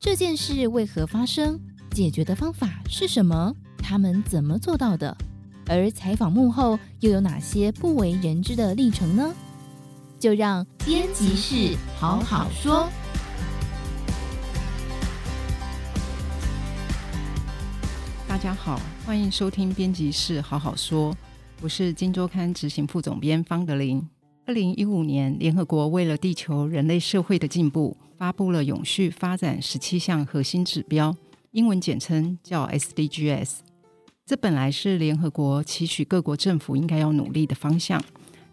这件事为何发生？解决的方法是什么？他们怎么做到的？而采访幕后又有哪些不为人知的历程呢？就让编辑室好好说。大家好，欢迎收听编辑室好好说，我是金周刊执行副总编方德林。二零一五年，联合国为了地球人类社会的进步，发布了永续发展十七项核心指标，英文简称叫 SDGs。这本来是联合国期许各国政府应该要努力的方向，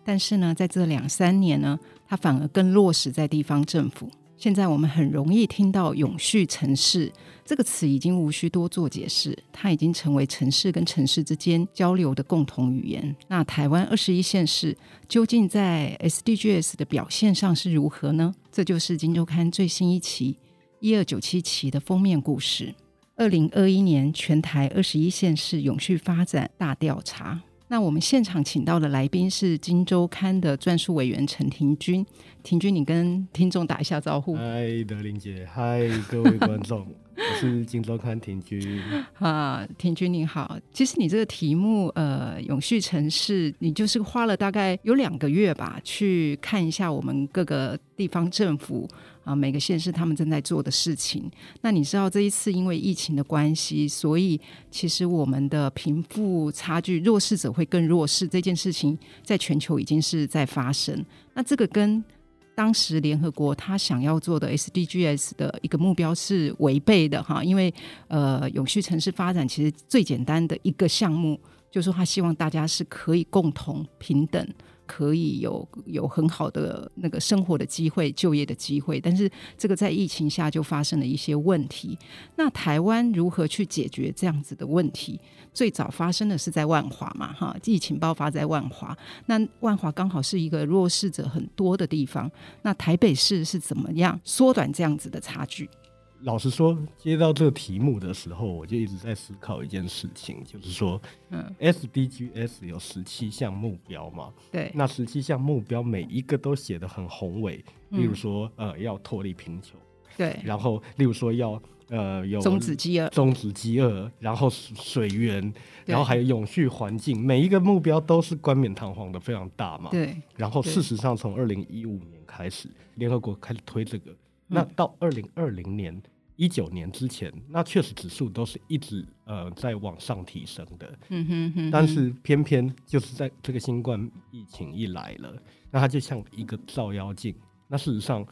但是呢，在这两三年呢，它反而更落实在地方政府。现在我们很容易听到“永续城市”这个词，已经无需多做解释，它已经成为城市跟城市之间交流的共同语言。那台湾二十一县市究竟在 SDGs 的表现上是如何呢？这就是《金周刊》最新一期一二九七期的封面故事：二零二一年全台二十一县市永续发展大调查。那我们现场请到的来宾是《金周刊》的撰述委员陈庭君，庭君，你跟听众打一下招呼。嗨，德玲姐，嗨，各位观众，我是《金周刊》庭君。啊，庭君你好，其实你这个题目，呃，永续城市，你就是花了大概有两个月吧，去看一下我们各个地方政府。啊，每个县市他们正在做的事情。那你知道这一次因为疫情的关系，所以其实我们的贫富差距，弱势者会更弱势这件事情，在全球已经是在发生。那这个跟当时联合国他想要做的 SDGs 的一个目标是违背的哈，因为呃，永续城市发展其实最简单的一个项目，就是说他希望大家是可以共同平等。可以有有很好的那个生活的机会、就业的机会，但是这个在疫情下就发生了一些问题。那台湾如何去解决这样子的问题？最早发生的是在万华嘛，哈，疫情爆发在万华。那万华刚好是一个弱势者很多的地方。那台北市是怎么样缩短这样子的差距？老实说，接到这个题目的时候，我就一直在思考一件事情，就是说，嗯，SDGs 有十七项目标嘛？对，那十七项目标每一个都写的很宏伟，例如说，嗯、呃，要脱离贫穷，对，然后例如说要呃有终止饥饿，终止饥饿，然后水源，然后还有永续环境，每一个目标都是冠冕堂皇的，非常大嘛。对，然后事实上，从二零一五年开始，联合国开始推这个，嗯、那到二零二零年。一九年之前，那确实指数都是一直呃在往上提升的。嗯哼，哼，但是偏偏就是在这个新冠疫情一来了，那它就像一个照妖镜。那事实上，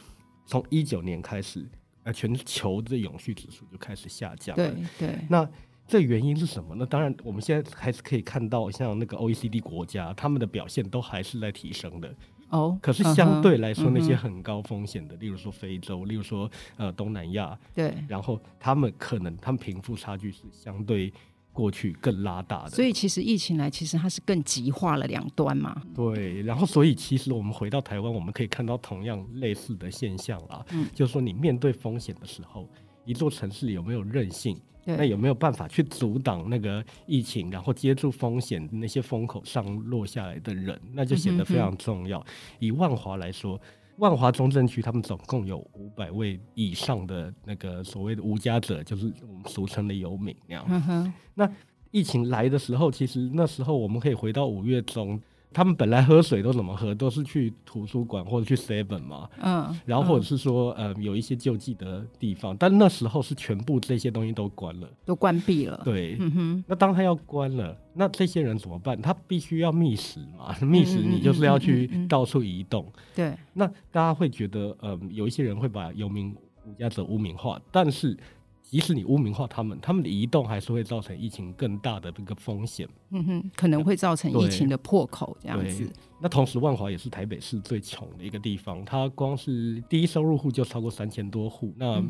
从一九年开始，呃，全球的永续指数就开始下降了。对对。那这原因是什么呢？当然，我们现在还是可以看到，像那个 OECD 国家，他们的表现都还是在提升的。哦，可是相对来说，那些很高风险的，例如说非洲，例如说呃东南亚，对，然后他们可能他们贫富差距是相对过去更拉大的。所以其实疫情来，其实它是更极化了两端嘛。对，然后所以其实我们回到台湾，我们可以看到同样类似的现象啊，嗯，就是说你面对风险的时候，一座城市有没有韧性？那有没有办法去阻挡那个疫情，然后接住风险那些风口上落下来的人，那就显得非常重要。嗯、哼哼以万华来说，万华中正区他们总共有五百位以上的那个所谓的无家者，就是我们俗称的游民那样。嗯、那疫情来的时候，其实那时候我们可以回到五月中。他们本来喝水都怎么喝？都是去图书馆或者去 Seven 嘛。嗯。然后或者是说，呃，有一些救济的地方，但那时候是全部这些东西都关了，都关闭了。对。嗯哼。那当他要关了，那这些人怎么办？他必须要觅食嘛。觅食，你就是要去到处移动。对。那大家会觉得，嗯、呃，有一些人会把游民无家者污名化，但是。即使你污名化他们，他们的移动还是会造成疫情更大的这个风险。嗯哼，可能会造成疫情的破口这样子。那同时，万华也是台北市最穷的一个地方，它光是第一收入户就超过三千多户。那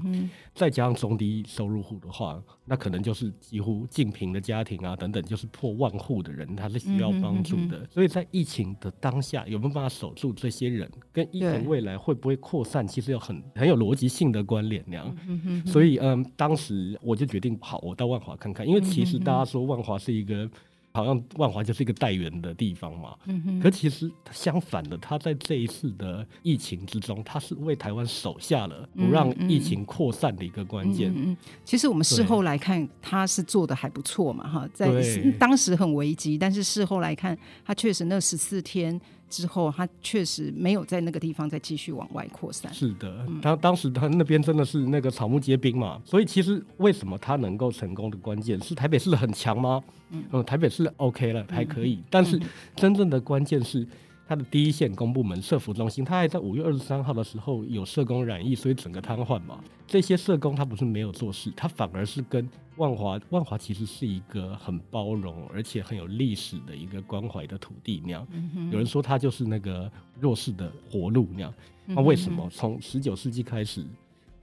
再加上中低收入户的话，那可能就是几乎近贫的家庭啊等等，就是破万户的人，他是需要帮助的。所以在疫情的当下，有没有办法守住这些人，跟疫情未来会不会扩散，其实有很很有逻辑性的关联。那样，所以嗯，当时我就决定，好，我到万华看看，因为其实大家说万华是一个。好像万华就是一个带源的地方嘛。嗯哼。可其实相反的，他在这一次的疫情之中，他是为台湾守下了不让疫情扩散的一个关键。嗯嗯。其实我们事后来看，他是做的还不错嘛，哈，在当时很危机，但是事后来看，他确实那十四天。之后，他确实没有在那个地方再继续往外扩散。是的，他当时他那边真的是那个草木皆兵嘛，所以其实为什么他能够成功的关键是台北市很强吗？嗯，台北市 OK 了，还可以，嗯、但是真正的关键是。他的第一线公部门社福中心，他还在五月二十三号的时候有社工染疫，所以整个瘫痪嘛。这些社工他不是没有做事，他反而是跟万华，万华其实是一个很包容而且很有历史的一个关怀的土地那样。有人说他就是那个弱势的活路那样。那为什么从十九世纪开始？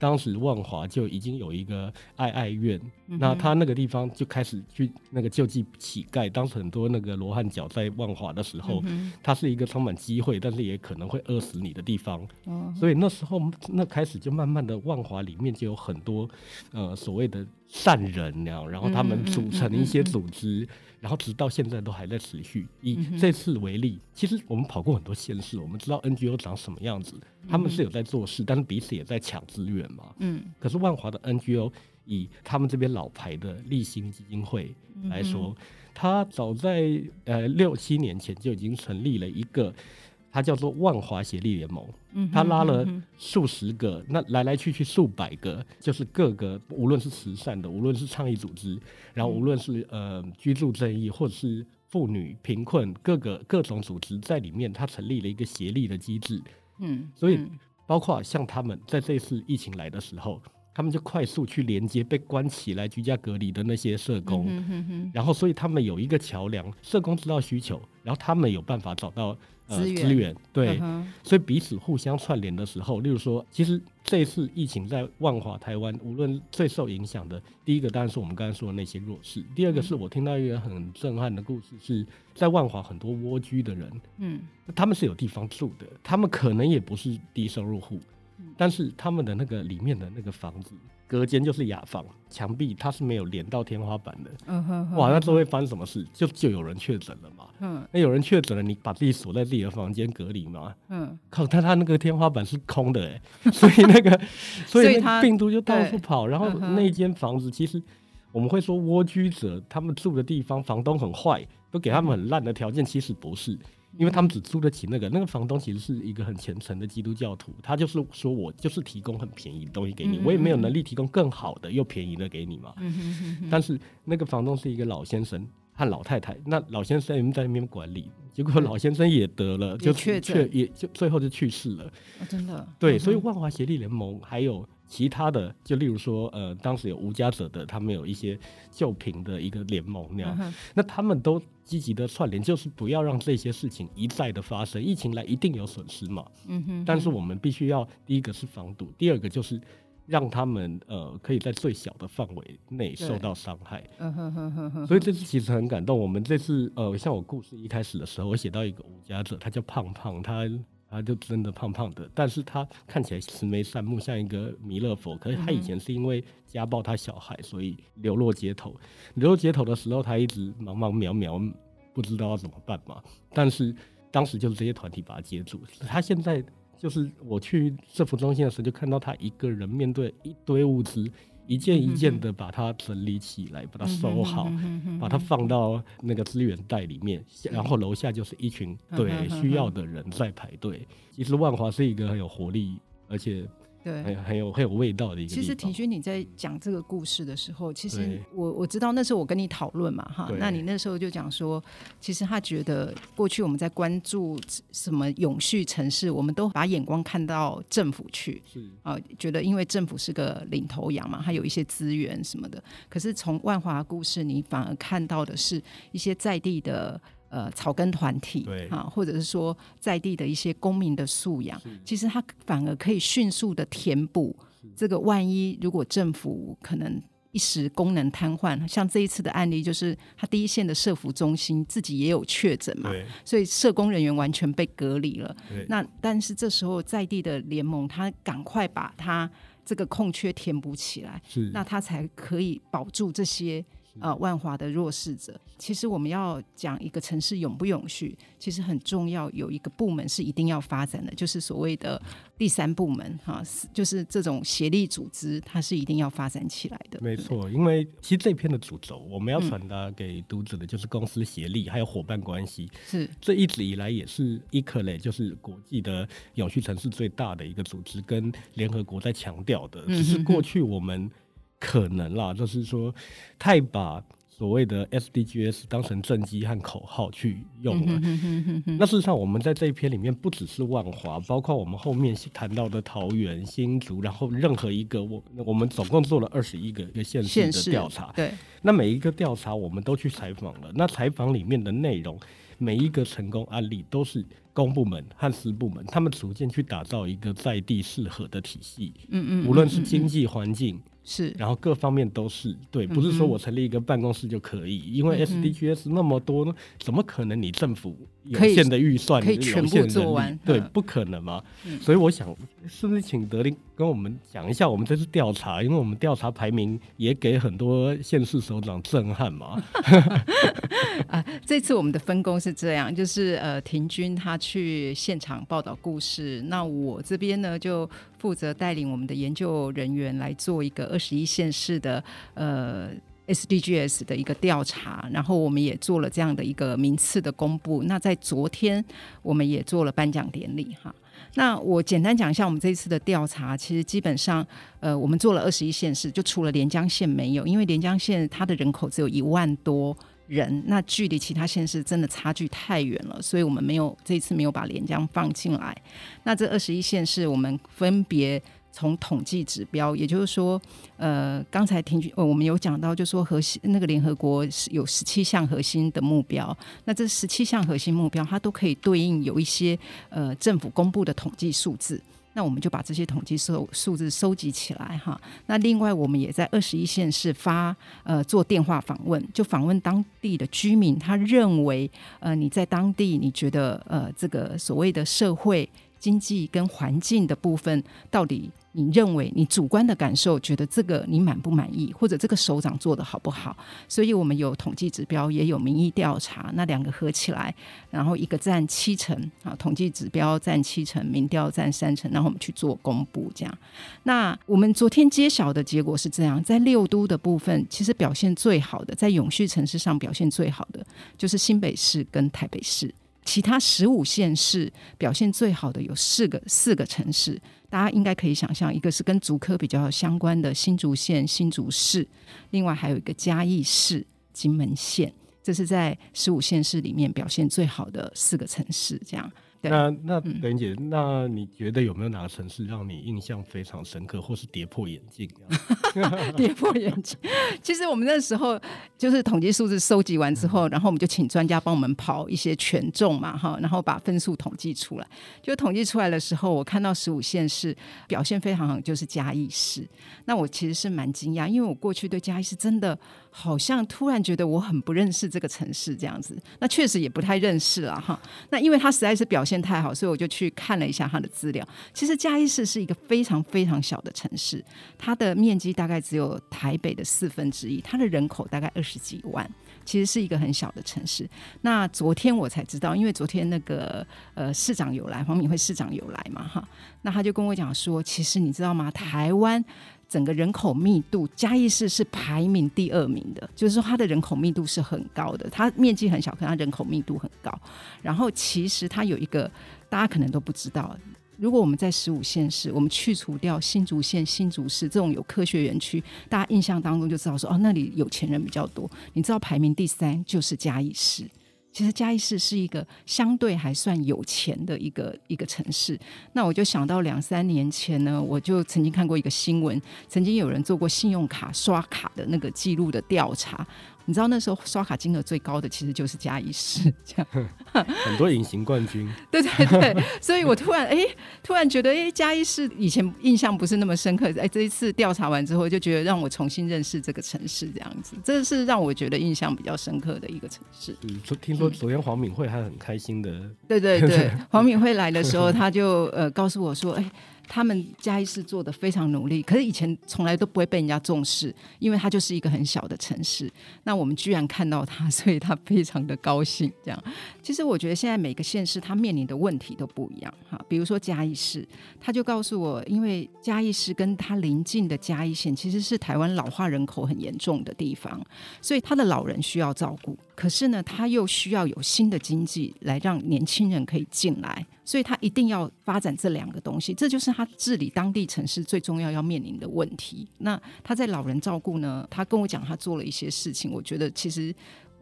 当时万华就已经有一个爱爱院，嗯、那他那个地方就开始去那个救济乞丐。当时很多那个罗汉脚在万华的时候，嗯、它是一个充满机会，但是也可能会饿死你的地方。哦、所以那时候那开始就慢慢的万华里面就有很多呃所谓的善人那样，然后他们组成一些组织。嗯然后直到现在都还在持续。以这次为例，其实我们跑过很多县市，我们知道 NGO 长什么样子，他们是有在做事，但是彼此也在抢资源嘛。嗯。可是万华的 NGO，以他们这边老牌的立新基金会来说，它早在呃六七年前就已经成立了一个。它叫做万华协力联盟，它拉了数十个，那来来去去数百个，就是各个无论是慈善的，无论是倡议组织，然后无论是呃居住正义或者是妇女贫困，各个各种组织在里面，它成立了一个协力的机制。嗯，所以包括像他们在这次疫情来的时候，他们就快速去连接被关起来居家隔离的那些社工，然后所以他们有一个桥梁，社工知道需求，然后他们有办法找到。资源，呃、源对，嗯、所以彼此互相串联的时候，例如说，其实这次疫情在万华、台湾，无论最受影响的，第一个当然是我们刚才说的那些弱势，第二个是我听到一个很震撼的故事，是在万华很多蜗居的人，嗯，他们是有地方住的，他们可能也不是低收入户，但是他们的那个里面的那个房子。隔间就是雅房，墙壁它是没有连到天花板的。嗯哼，哇，那这会发生什么事？就就有人确诊了嘛。嗯，那有人确诊了，你把自己锁在自己的房间隔离嘛。嗯，靠，但他那个天花板是空的哎，所以那个，所以那病毒就到处跑。然后那间房子其实我们会说蜗居者他们住的地方，房东很坏，都给他们很烂的条件，其实不是。因为他们只租得起那个，那个房东其实是一个很虔诚的基督教徒，他就是说我就是提供很便宜的东西给你，我也没有能力提供更好的又便宜的给你嘛。但是那个房东是一个老先生和老太太，那老先生在那边管理，结果老先生也得了，就确确也就最后就去世了。真的？对，所以万华协力联盟还有。其他的，就例如说，呃，当时有无家者的，他们有一些救贫的一个联盟那样，嗯、那他们都积极的串联，就是不要让这些事情一再的发生。疫情来一定有损失嘛，嗯哼哼，但是我们必须要第一个是防堵，第二个就是让他们呃可以在最小的范围内受到伤害。嗯哼哼哼哼。所以这次其实很感动。我们这次呃，像我故事一开始的时候，我写到一个无家者，他叫胖胖，他。他就真的胖胖的，但是他看起来慈眉善目，像一个弥勒佛。可是他以前是因为家暴他小孩，所以流落街头。流落街头的时候，他一直茫茫渺渺，不知道要怎么办嘛。但是当时就是这些团体把他接住。他现在就是我去政府中心的时候，就看到他一个人面对一堆物资。一件一件的把它整理起来，把它收好，把它放到那个资源袋里面，然后楼下就是一群对需要的人在排队。其实万华是一个很有活力，而且。对，很很有很有味道的一个。其实庭勋你在讲这个故事的时候，其实我我知道那时候我跟你讨论嘛，哈，那你那时候就讲说，其实他觉得过去我们在关注什么永续城市，我们都把眼光看到政府去，是啊，觉得因为政府是个领头羊嘛，他有一些资源什么的。可是从万华故事，你反而看到的是一些在地的。呃，草根团体对啊，或者是说在地的一些公民的素养，其实它反而可以迅速的填补这个。万一如果政府可能一时功能瘫痪，像这一次的案例，就是他第一线的社服中心自己也有确诊嘛，所以社工人员完全被隔离了。那但是这时候在地的联盟，他赶快把他这个空缺填补起来，是那他才可以保住这些。呃，万华的弱势者，其实我们要讲一个城市永不永续，其实很重要，有一个部门是一定要发展的，就是所谓的第三部门哈，就是这种协力组织，它是一定要发展起来的。没错，因为其实这篇的主轴，我们要传达给读者的就是公司协力，还有伙伴关系。是，这一直以来也是 ICLEI，就是国际的永续城市最大的一个组织，跟联合国在强调的。只是过去我们。可能啦，就是说，太把所谓的 SDGs 当成政绩和口号去用了。那事实上，我们在这一篇里面，不只是万华，包括我们后面谈到的桃园、新竹，然后任何一个我我们总共做了二十一个一个县市的调查。对，那每一个调查我们都去采访了。那采访里面的内容，每一个成功案例都是公部门和私部门，他们逐渐去打造一个在地适合的体系。嗯嗯，无论是经济环境。是，然后各方面都是对，不是说我成立一个办公室就可以，嗯、因为 SDGs 那么多，嗯、怎么可能你政府有限的预算可以全部做完？对，不可能嘛。嗯、所以我想，是不是请德林跟我们讲一下我们这次调查，因为我们调查排名也给很多县市首长震撼嘛。啊，这次我们的分工是这样，就是呃，亭均他去现场报道故事，那我这边呢就负责带领我们的研究人员来做一个二十一县市的呃 SDGs 的一个调查，然后我们也做了这样的一个名次的公布。那在昨天我们也做了颁奖典礼哈。那我简单讲一下我们这一次的调查，其实基本上呃我们做了二十一县市，就除了连江县没有，因为连江县它的人口只有一万多。人那距离其他县市真的差距太远了，所以我们没有这一次没有把连江放进来。那这二十一县市，我们分别从统计指标，也就是说，呃，刚才听呃我们有讲到，就说核心那个联合国是有十七项核心的目标，那这十七项核心目标，它都可以对应有一些呃政府公布的统计数字。那我们就把这些统计数数字收集起来哈。那另外，我们也在二十一县市发呃做电话访问，就访问当地的居民，他认为呃你在当地你觉得呃这个所谓的社会经济跟环境的部分到底？你认为你主观的感受，觉得这个你满不满意，或者这个首长做得好不好？所以我们有统计指标，也有民意调查，那两个合起来，然后一个占七成啊，统计指标占七成，民调占三成，然后我们去做公布，这样。那我们昨天揭晓的结果是这样，在六都的部分，其实表现最好的，在永续城市上表现最好的，就是新北市跟台北市。其他十五县市表现最好的有四个四个城市，大家应该可以想象，一个是跟竹科比较相关的新竹县新竹市，另外还有一个嘉义市金门县，这是在十五县市里面表现最好的四个城市，这样。那那德霖姐，嗯、那你觉得有没有哪个城市让你印象非常深刻，或是跌破眼镜？跌破眼镜。其实我们那时候就是统计数字收集完之后，然后我们就请专家帮我们跑一些权重嘛，哈，然后把分数统计出来。就统计出来的时候，我看到十五县市表现非常好，就是嘉义市。那我其实是蛮惊讶，因为我过去对嘉义市真的。好像突然觉得我很不认识这个城市这样子，那确实也不太认识了哈。那因为他实在是表现太好，所以我就去看了一下他的资料。其实嘉义市是一个非常非常小的城市，它的面积大概只有台北的四分之一，它的人口大概二十几万，其实是一个很小的城市。那昨天我才知道，因为昨天那个呃市长有来，黄敏惠市长有来嘛哈，那他就跟我讲说，其实你知道吗？台湾。整个人口密度，嘉义市是排名第二名的，就是说它的人口密度是很高的。它面积很小，可它人口密度很高。然后其实它有一个大家可能都不知道，如果我们在十五县市，我们去除掉新竹县、新竹市这种有科学园区，大家印象当中就知道说哦，那里有钱人比较多。你知道排名第三就是嘉义市。其实嘉义市是一个相对还算有钱的一个一个城市。那我就想到两三年前呢，我就曾经看过一个新闻，曾经有人做过信用卡刷卡的那个记录的调查。你知道那时候刷卡金额最高的其实就是嘉义市，这样 很多隐形冠军。对对对，所以我突然哎、欸，突然觉得哎，嘉义市以前印象不是那么深刻，哎，这一次调查完之后，就觉得让我重新认识这个城市，这样子，这是让我觉得印象比较深刻的一个城市。嗯，听说昨天黄敏慧还很开心的。对对对，黄敏慧来的时候，他就呃告诉我说，哎。他们嘉义市做的非常努力，可是以前从来都不会被人家重视，因为它就是一个很小的城市。那我们居然看到它，所以他非常的高兴。这样，其实我觉得现在每个县市它面临的问题都不一样哈。比如说嘉义市，他就告诉我，因为嘉义市跟它邻近的嘉义县其实是台湾老化人口很严重的地方，所以他的老人需要照顾。可是呢，他又需要有新的经济来让年轻人可以进来，所以他一定要发展这两个东西，这就是他治理当地城市最重要要面临的问题。那他在老人照顾呢，他跟我讲他做了一些事情，我觉得其实。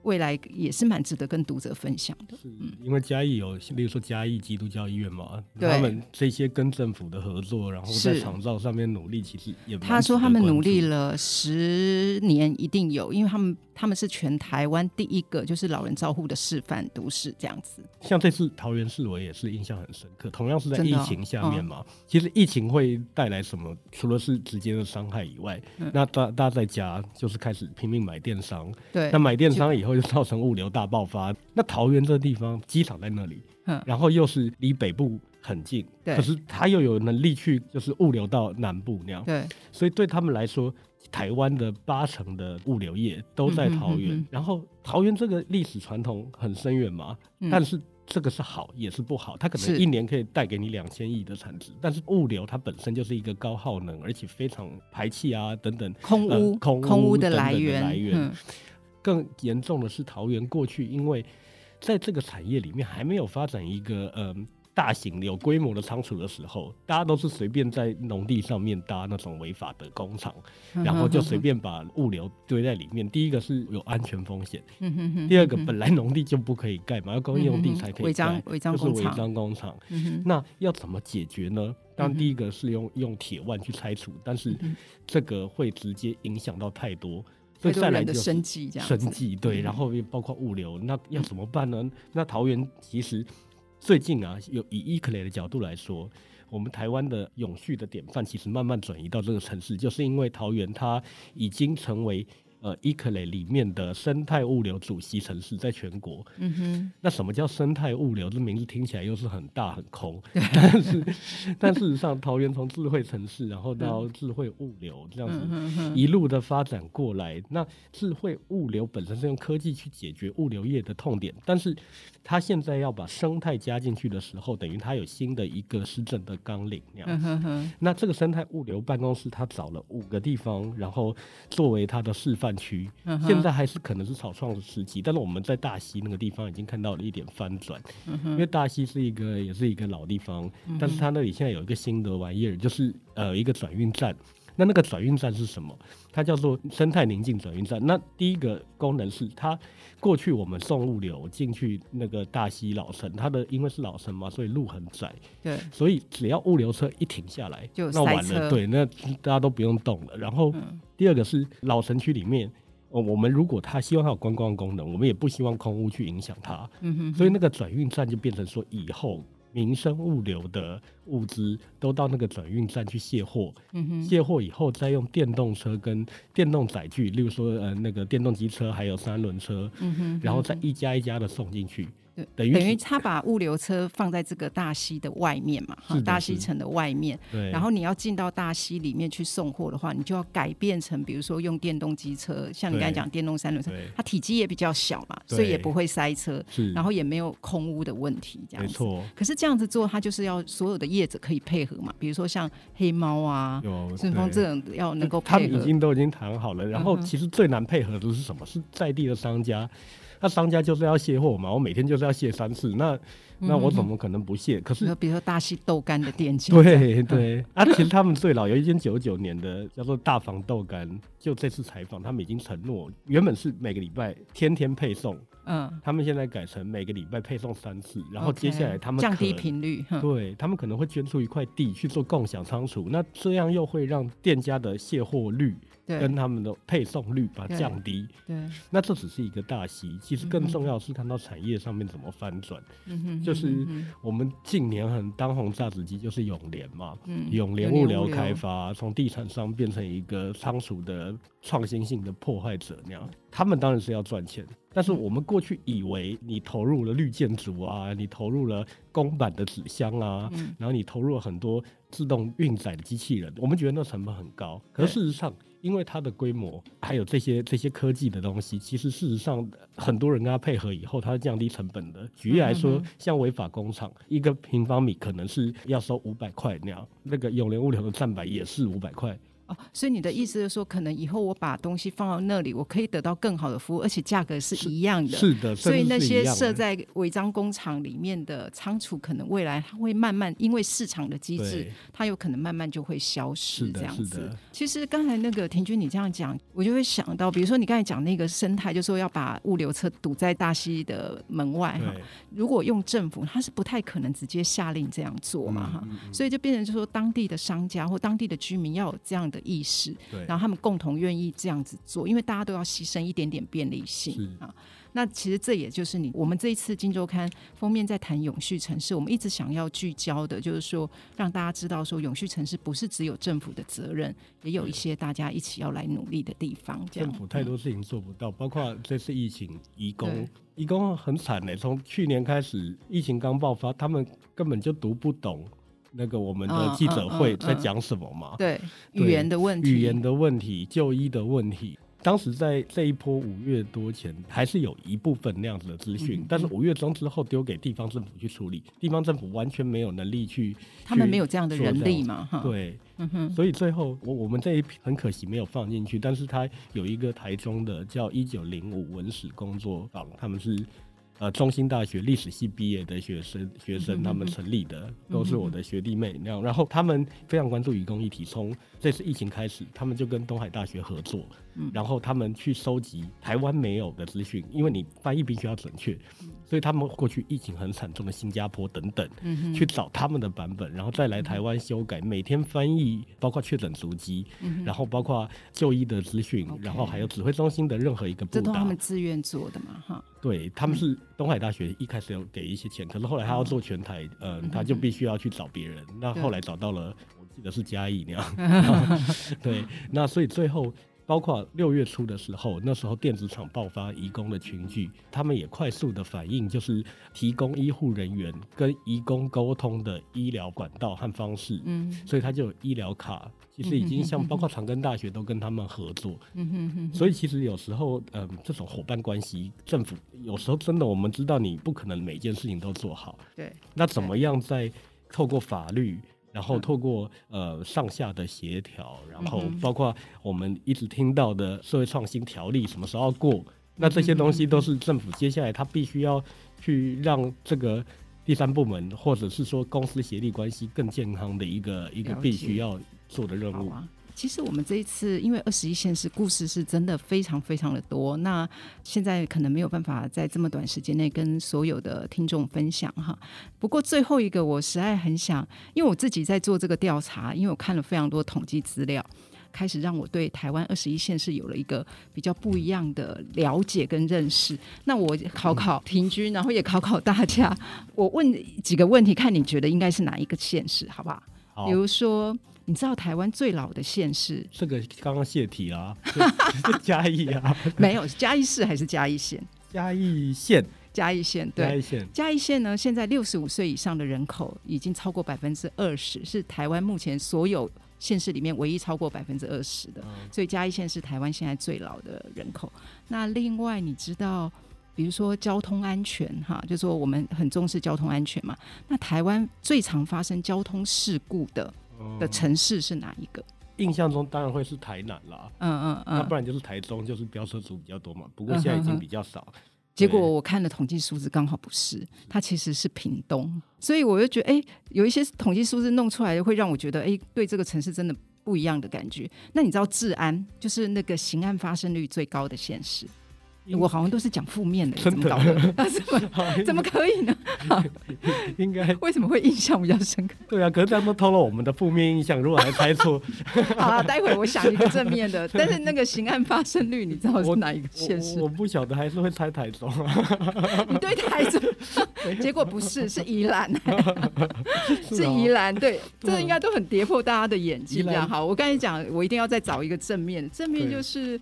未来也是蛮值得跟读者分享的，嗯。因为嘉义有，例如说嘉义基督教医院嘛，他们这些跟政府的合作，然后在长照上面努力，其实也他说他们努力了十年，一定有，因为他们他们是全台湾第一个就是老人照护的示范都市这样子。像这次桃园市，我也是印象很深刻，同样是在疫情下面嘛，哦、其实疫情会带来什么？除了是直接的伤害以外，嗯、那大大家在家就是开始拼命买电商，对，那买电商以后。就造成物流大爆发。那桃园这个地方，机场在那里，嗯然后又是离北部很近，可是他又有能力去就是物流到南部那样，对，所以对他们来说，台湾的八成的物流业都在桃园。然后桃园这个历史传统很深远嘛，但是这个是好也是不好，它可能一年可以带给你两千亿的产值，但是物流它本身就是一个高耗能，而且非常排气啊等等，空污空污的来源来源。更严重的是，桃园过去因为在这个产业里面还没有发展一个嗯大型有规模的仓储的时候，大家都是随便在农地上面搭那种违法的工厂，然后就随便把物流堆在里面。第一个是有安全风险，第二个本来农地就不可以盖嘛，要工业用地才可以盖，就是违章工厂。那要怎么解决呢？当然第一个是用用铁腕去拆除，但是这个会直接影响到太多。所以再来就生计，这样生计对，然后又包括物流，那要怎么办呢？那桃园其实最近啊，有以 ICLEI 的角度来说，我们台湾的永续的典范，其实慢慢转移到这个城市，就是因为桃园它已经成为。呃，ICLEI 里面的生态物流主席城市在全国。嗯哼。那什么叫生态物流？这名字听起来又是很大很空。但是，但事实上，桃园从智慧城市，然后到智慧物流这样子一路的发展过来。那智慧物流本身是用科技去解决物流业的痛点，但是它现在要把生态加进去的时候，等于他有新的一个施政的纲领那样子。那这个生态物流办公室，他找了五个地方，然后作为他的示范。区现在还是可能是草创的时期，但是我们在大溪那个地方已经看到了一点翻转，因为大溪是一个也是一个老地方，但是他那里现在有一个新的玩意儿，就是呃一个转运站。那那个转运站是什么？它叫做生态宁静转运站。那第一个功能是它过去我们送物流进去那个大溪老城，它的因为是老城嘛，所以路很窄，对，所以只要物流车一停下来，就那完了，对，那大家都不用动了。然后第二个是老城区里面，哦，我们如果他希望它有观光功能，我们也不希望空屋去影响它，嗯哼，所以那个转运站就变成说以后。民生物流的物资都到那个转运站去卸货，卸货以后再用电动车跟电动载具，例如说呃那个电动机车还有三轮车，然后再一家一家的送进去。等于等于他把物流车放在这个大溪的外面嘛，哈，大溪城的外面。对。然后你要进到大溪里面去送货的话，你就要改变成，比如说用电动机车，像你刚才讲电动三轮车，它体积也比较小嘛，所以也不会塞车，是。然后也没有空污的问题，这样子。没错。可是这样子做，它就是要所有的业者可以配合嘛，比如说像黑猫啊、顺丰这种要能够配合。他们已经都已经谈好了，然后其实最难配合的是什么？是在地的商家。那商家就是要卸货嘛，我每天就是要卸三次，那那我怎么可能不卸？可是比如说大溪豆干的店家，对 对啊，其实他们最老有一间九九年的叫做大房豆干，就这次采访他们已经承诺，原本是每个礼拜天天配送，嗯，他们现在改成每个礼拜配送三次，然后接下来他们降低频率，对他们可能会捐出一块地去做共享仓储，那这样又会让店家的卸货率。跟他们的配送率把它降低，对，对，那这只是一个大戏，其实更重要是看到产业上面怎么翻转。嗯哼，就是我们近年很当红榨汁机就是永联嘛，嗯，永联物流。开发从地产商变成一个仓储的创新性的破坏者那样，他们当然是要赚钱。但是我们过去以为你投入了绿建筑啊，你投入了公版的纸箱啊，然后你投入了很多自动运载的机器人，我们觉得那成本很高。可是事实上，因为它的规模还有这些这些科技的东西，其实事实上很多人跟它配合以后，它是降低成本的。举例来说，像违法工厂，一个平方米可能是要收五百块那样，那个永联物流的站板也是五百块。哦，所以你的意思是说，可能以后我把东西放到那里，我可以得到更好的服务，而且价格是一样的。是，是的，所以那些设在违章工厂里面的仓储，可能未来它会慢慢因为市场的机制，它有可能慢慢就会消失。这样子。其实刚才那个田军你这样讲，我就会想到，比如说你刚才讲那个生态，就说要把物流车堵在大溪的门外哈。如果用政府，它是不太可能直接下令这样做嘛哈。所以就变成就是说，当地的商家或当地的居民要有这样的。意识，然后他们共同愿意这样子做，因为大家都要牺牲一点点便利性啊。那其实这也就是你我们这一次《金周刊》封面在谈永续城市，我们一直想要聚焦的，就是说让大家知道，说永续城市不是只有政府的责任，也有一些大家一起要来努力的地方。政府太多事情做不到，包括这次疫情，移工，义工很惨嘞。从去年开始，疫情刚爆发，他们根本就读不懂。那个我们的记者会在讲什么嘛？对，语言的问题，语言的问题，就医的问题。当时在这一波五月多前，还是有一部分那样子的资讯，但是五月中之后丢给地方政府去处理，地方政府完全没有能力去，他们没有这样的人力嘛？哈，对，嗯哼所以最后我我们这一批很可惜没有放进去，但是他有一个台中的叫一九零五文史工作坊，他们是。呃，中兴大学历史系毕业的学生，学生他们成立的都是我的学弟妹那样，然后他们非常关注移工议题，从这次疫情开始，他们就跟东海大学合作。然后他们去收集台湾没有的资讯，因为你翻译必须要准确，所以他们过去疫情很惨重的新加坡等等，去找他们的版本，然后再来台湾修改，每天翻译，包括确诊足迹，然后包括就医的资讯，然后还有指挥中心的任何一个布达，这都他们自愿做的嘛？哈，对，他们是东海大学一开始有给一些钱，可是后来他要做全台，嗯，他就必须要去找别人，那后来找到了，我记得是嘉义那样，对，那所以最后。包括六月初的时候，那时候电子厂爆发移工的群聚，他们也快速的反应，就是提供医护人员跟移工沟通的医疗管道和方式。嗯，所以他就有医疗卡，其实已经像包括长庚大学都跟他们合作。嗯哼哼。所以其实有时候，嗯，这种伙伴关系，政府有时候真的，我们知道你不可能每件事情都做好。对。那怎么样在透过法律？然后透过呃上下的协调，然后包括我们一直听到的社会创新条例什么时候要过，那这些东西都是政府接下来他必须要去让这个第三部门或者是说公司协力关系更健康的一个一个必须要做的任务。其实我们这一次，因为二十一县市故事是真的非常非常的多，那现在可能没有办法在这么短时间内跟所有的听众分享哈。不过最后一个，我实在很想，因为我自己在做这个调查，因为我看了非常多统计资料，开始让我对台湾二十一县市有了一个比较不一样的了解跟认识。那我考考平均，然后也考考大家，我问几个问题，看你觉得应该是哪一个县市，好不好？好，比如说。你知道台湾最老的县市？这个刚刚泄题啦，嘉义啊，没有嘉义市还是嘉义县？嘉义县，嘉义县，对，嘉义县。嘉义县呢，现在六十五岁以上的人口已经超过百分之二十，是台湾目前所有县市里面唯一超过百分之二十的，嗯、所以嘉义县是台湾现在最老的人口。那另外，你知道，比如说交通安全，哈，就说我们很重视交通安全嘛。那台湾最常发生交通事故的。的城市是哪一个？印象中当然会是台南啦，嗯嗯嗯，那不然就是台中，就是飙车族比较多嘛。不过现在已经比较少。嗯、哼哼结果我看了统计数字，刚好不是，它其实是屏东。所以我就觉得，哎、欸，有一些统计数字弄出来，会让我觉得，哎、欸，对这个城市真的不一样的感觉。那你知道，治安就是那个刑案发生率最高的县市。我好像都是讲负面的，怎么搞的？怎 么怎么可以呢？应该 为什么会印象比较深刻？对啊，可是这样都偷了我们的负面印象，如果还猜错，好了，待会我想一个正面的。但是那个刑案发生率，你知道是哪一个县市？我不晓得，还是会猜台中。你对台中，结果不是，是宜兰，是宜兰。对，这应该都很跌破大家的眼睛。这样好，我刚才讲，我一定要再找一个正面，正面就是。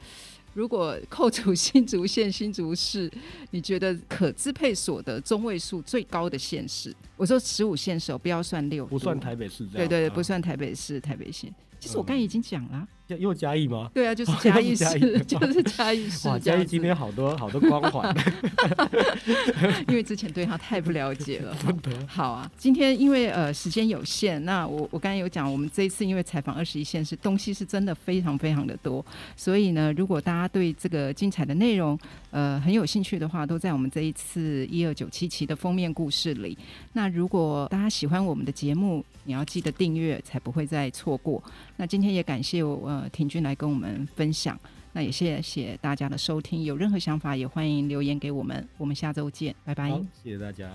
如果扣除新竹县、新竹市，你觉得可支配所得中位数最高的县市？我说十五县首，不要算六，不算台北市，对对对，不算台北市、台北县。其实我刚才已经讲了。又嘉义吗？对啊，就是嘉义市，就是嘉义市。哇，嘉义今天好多好多光环，因为之前对他太不了解了。好啊，今天因为呃时间有限，那我我刚才有讲，我们这一次因为采访二十一县市，东西是真的非常非常的多，所以呢，如果大家对这个精彩的内容呃很有兴趣的话，都在我们这一次一二九七期的封面故事里。那如果大家喜欢我们的节目，你要记得订阅，才不会再错过。那今天也感谢我。呃，婷君来跟我们分享，那也谢谢大家的收听。有任何想法也欢迎留言给我们。我们下周见，拜拜。谢谢大家。